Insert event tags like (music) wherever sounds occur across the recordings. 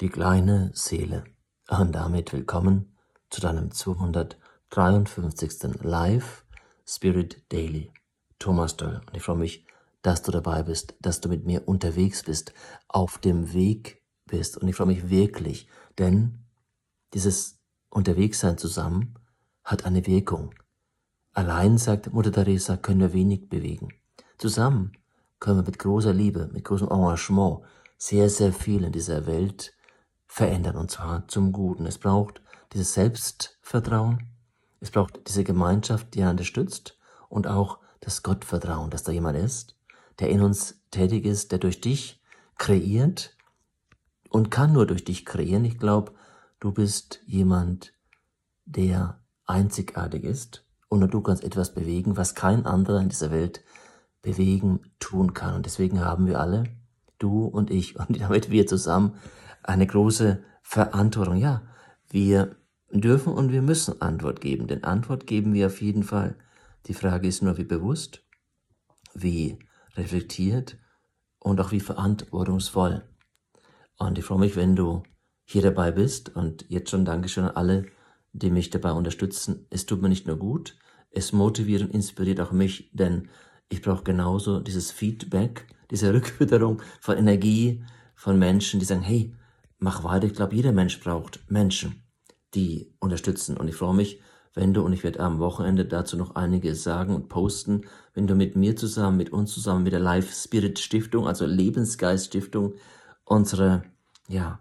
die kleine Seele. Und damit willkommen zu deinem 253. Live Spirit Daily. Thomas Doll. Und ich freue mich, dass du dabei bist, dass du mit mir unterwegs bist, auf dem Weg bist. Und ich freue mich wirklich, denn dieses Unterwegssein zusammen hat eine Wirkung. Allein, sagt Mutter Teresa, können wir wenig bewegen. Zusammen können wir mit großer Liebe, mit großem Engagement sehr, sehr viel in dieser Welt verändern und zwar zum Guten. Es braucht dieses Selbstvertrauen, es braucht diese Gemeinschaft, die einander stützt und auch das Gottvertrauen, dass da jemand ist, der in uns tätig ist, der durch dich kreiert und kann nur durch dich kreieren. Ich glaube, du bist jemand, der einzigartig ist und nur du kannst etwas bewegen, was kein anderer in dieser Welt bewegen, tun kann. Und deswegen haben wir alle, du und ich (laughs) und damit wir zusammen, eine große Verantwortung. Ja, wir dürfen und wir müssen Antwort geben, denn Antwort geben wir auf jeden Fall. Die Frage ist nur, wie bewusst, wie reflektiert und auch wie verantwortungsvoll. Und ich freue mich, wenn du hier dabei bist und jetzt schon Dankeschön an alle, die mich dabei unterstützen. Es tut mir nicht nur gut, es motiviert und inspiriert auch mich, denn ich brauche genauso dieses Feedback, diese (laughs) Rückfütterung von Energie von Menschen, die sagen, hey, mach weiter. Ich glaube, jeder Mensch braucht Menschen, die unterstützen. Und ich freue mich, wenn du, und ich werde am Wochenende dazu noch einiges sagen und posten, wenn du mit mir zusammen, mit uns zusammen, mit der Life Spirit Stiftung, also Lebensgeist Stiftung, unsere, ja,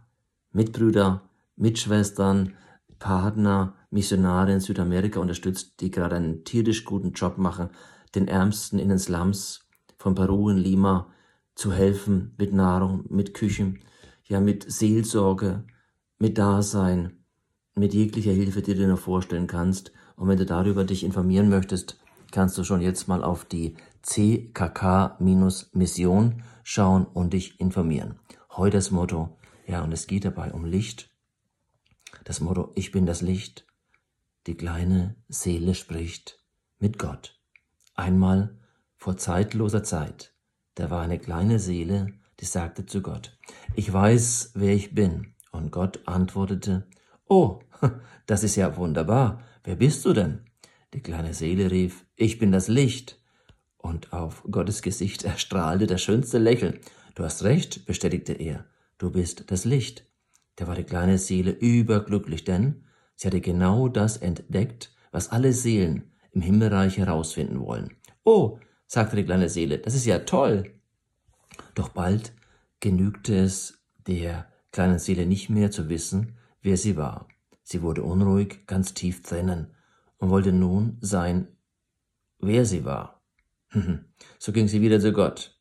Mitbrüder, Mitschwestern, Partner, Missionare in Südamerika unterstützt, die gerade einen tierisch guten Job machen, den Ärmsten in den Slums von Peru in Lima zu helfen mit Nahrung, mit Küchen, ja mit Seelsorge, mit Dasein, mit jeglicher Hilfe, die du dir noch vorstellen kannst. Und wenn du darüber dich informieren möchtest, kannst du schon jetzt mal auf die CKK-Mission schauen und dich informieren. Heute das Motto, ja, und es geht dabei um Licht. Das Motto, ich bin das Licht. Die kleine Seele spricht mit Gott. Einmal vor zeitloser Zeit, da war eine kleine Seele, die sagte zu Gott, ich weiß, wer ich bin. Und Gott antwortete, oh, (laughs) das ist ja wunderbar, wer bist du denn? Die kleine Seele rief, ich bin das Licht. Und auf Gottes Gesicht (laughs) erstrahlte das schönste Lächeln. Du hast recht, bestätigte er, du bist das Licht. Da war die kleine Seele überglücklich, denn sie hatte genau das entdeckt, was alle Seelen im Himmelreich herausfinden wollen. Oh, sagte die kleine Seele, das ist ja toll. Doch bald genügte es der kleinen Seele nicht mehr zu wissen, wer sie war. Sie wurde unruhig, ganz tief drinnen und wollte nun sein, wer sie war. (laughs) so ging sie wieder zu Gott.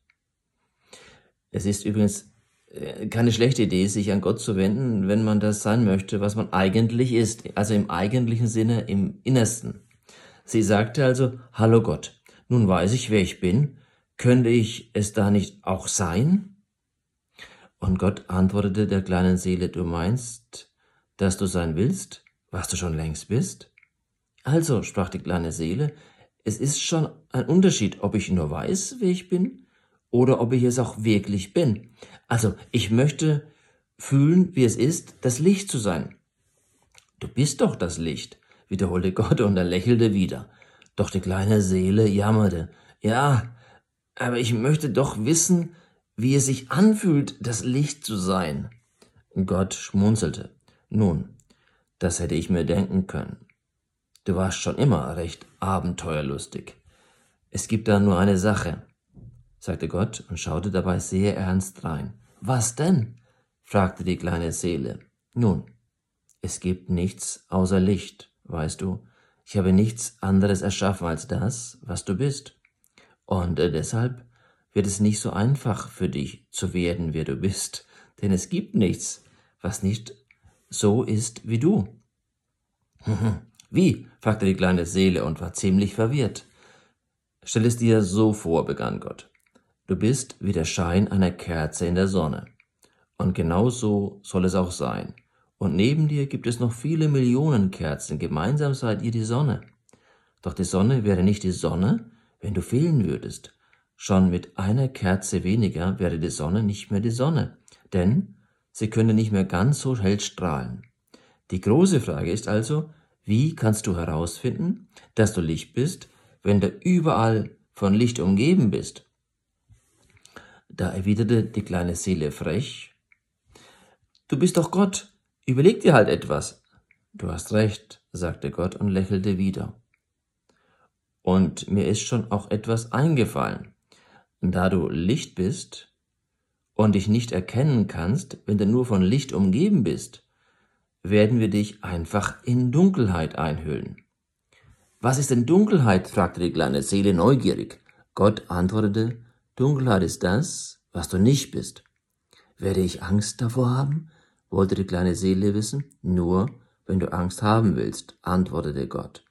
Es ist übrigens äh, keine schlechte Idee, sich an Gott zu wenden, wenn man das sein möchte, was man eigentlich ist, also im eigentlichen Sinne, im Innersten. Sie sagte also, Hallo Gott, nun weiß ich, wer ich bin, könnte ich es da nicht auch sein? Und Gott antwortete der kleinen Seele, du meinst, dass du sein willst, was du schon längst bist? Also, sprach die kleine Seele, es ist schon ein Unterschied, ob ich nur weiß, wer ich bin, oder ob ich es auch wirklich bin. Also, ich möchte fühlen, wie es ist, das Licht zu sein. Du bist doch das Licht, wiederholte Gott und er lächelte wieder. Doch die kleine Seele jammerte. Ja, aber ich möchte doch wissen, wie es sich anfühlt, das Licht zu sein. Gott schmunzelte. Nun, das hätte ich mir denken können. Du warst schon immer recht abenteuerlustig. Es gibt da nur eine Sache, sagte Gott und schaute dabei sehr ernst rein. Was denn? fragte die kleine Seele. Nun, es gibt nichts außer Licht, weißt du. Ich habe nichts anderes erschaffen als das, was du bist. Und äh, deshalb wird es nicht so einfach für dich zu werden, wer du bist, denn es gibt nichts, was nicht so ist wie du. (laughs) Wie? fragte die kleine Seele und war ziemlich verwirrt. Stell es dir so vor, begann Gott. Du bist wie der Schein einer Kerze in der Sonne. Und genau so soll es auch sein. Und neben dir gibt es noch viele Millionen Kerzen, gemeinsam seid ihr die Sonne. Doch die Sonne wäre nicht die Sonne, wenn du fehlen würdest. Schon mit einer Kerze weniger wäre die Sonne nicht mehr die Sonne, denn sie können nicht mehr ganz so hell strahlen. Die große Frage ist also, wie kannst du herausfinden, dass du Licht bist, wenn du überall von Licht umgeben bist? Da erwiderte die kleine Seele frech, Du bist doch Gott, überleg dir halt etwas. Du hast recht, sagte Gott und lächelte wieder. Und mir ist schon auch etwas eingefallen. Da du Licht bist und dich nicht erkennen kannst, wenn du nur von Licht umgeben bist, werden wir dich einfach in Dunkelheit einhüllen. Was ist denn Dunkelheit? fragte die kleine Seele neugierig. Gott antwortete, Dunkelheit ist das, was du nicht bist. Werde ich Angst davor haben? wollte die kleine Seele wissen. Nur, wenn du Angst haben willst, antwortete Gott.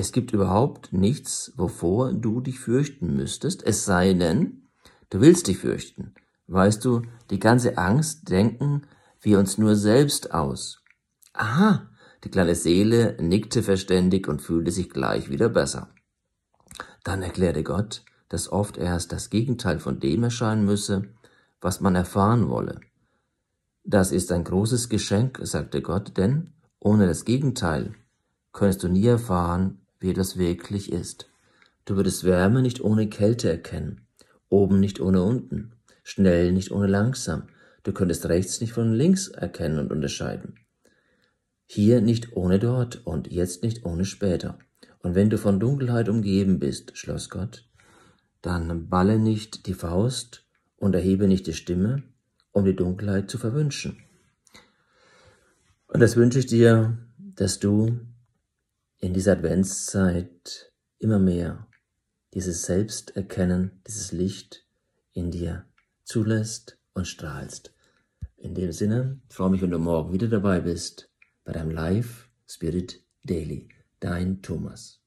Es gibt überhaupt nichts, wovor du dich fürchten müsstest, es sei denn, du willst dich fürchten. Weißt du, die ganze Angst denken wir uns nur selbst aus. Aha, die kleine Seele nickte verständig und fühlte sich gleich wieder besser. Dann erklärte Gott, dass oft erst das Gegenteil von dem erscheinen müsse, was man erfahren wolle. Das ist ein großes Geschenk, sagte Gott, denn ohne das Gegenteil könntest du nie erfahren, wie das wirklich ist. Du würdest Wärme nicht ohne Kälte erkennen, oben nicht ohne unten, schnell nicht ohne langsam, du könntest rechts nicht von links erkennen und unterscheiden. Hier nicht ohne dort und jetzt nicht ohne später. Und wenn du von Dunkelheit umgeben bist, schloss Gott, dann balle nicht die Faust und erhebe nicht die Stimme, um die Dunkelheit zu verwünschen. Und das wünsche ich dir, dass du in dieser Adventszeit immer mehr dieses Selbsterkennen, dieses Licht in dir zulässt und strahlst. In dem Sinne, freue mich, wenn du morgen wieder dabei bist bei deinem Live Spirit Daily. Dein Thomas.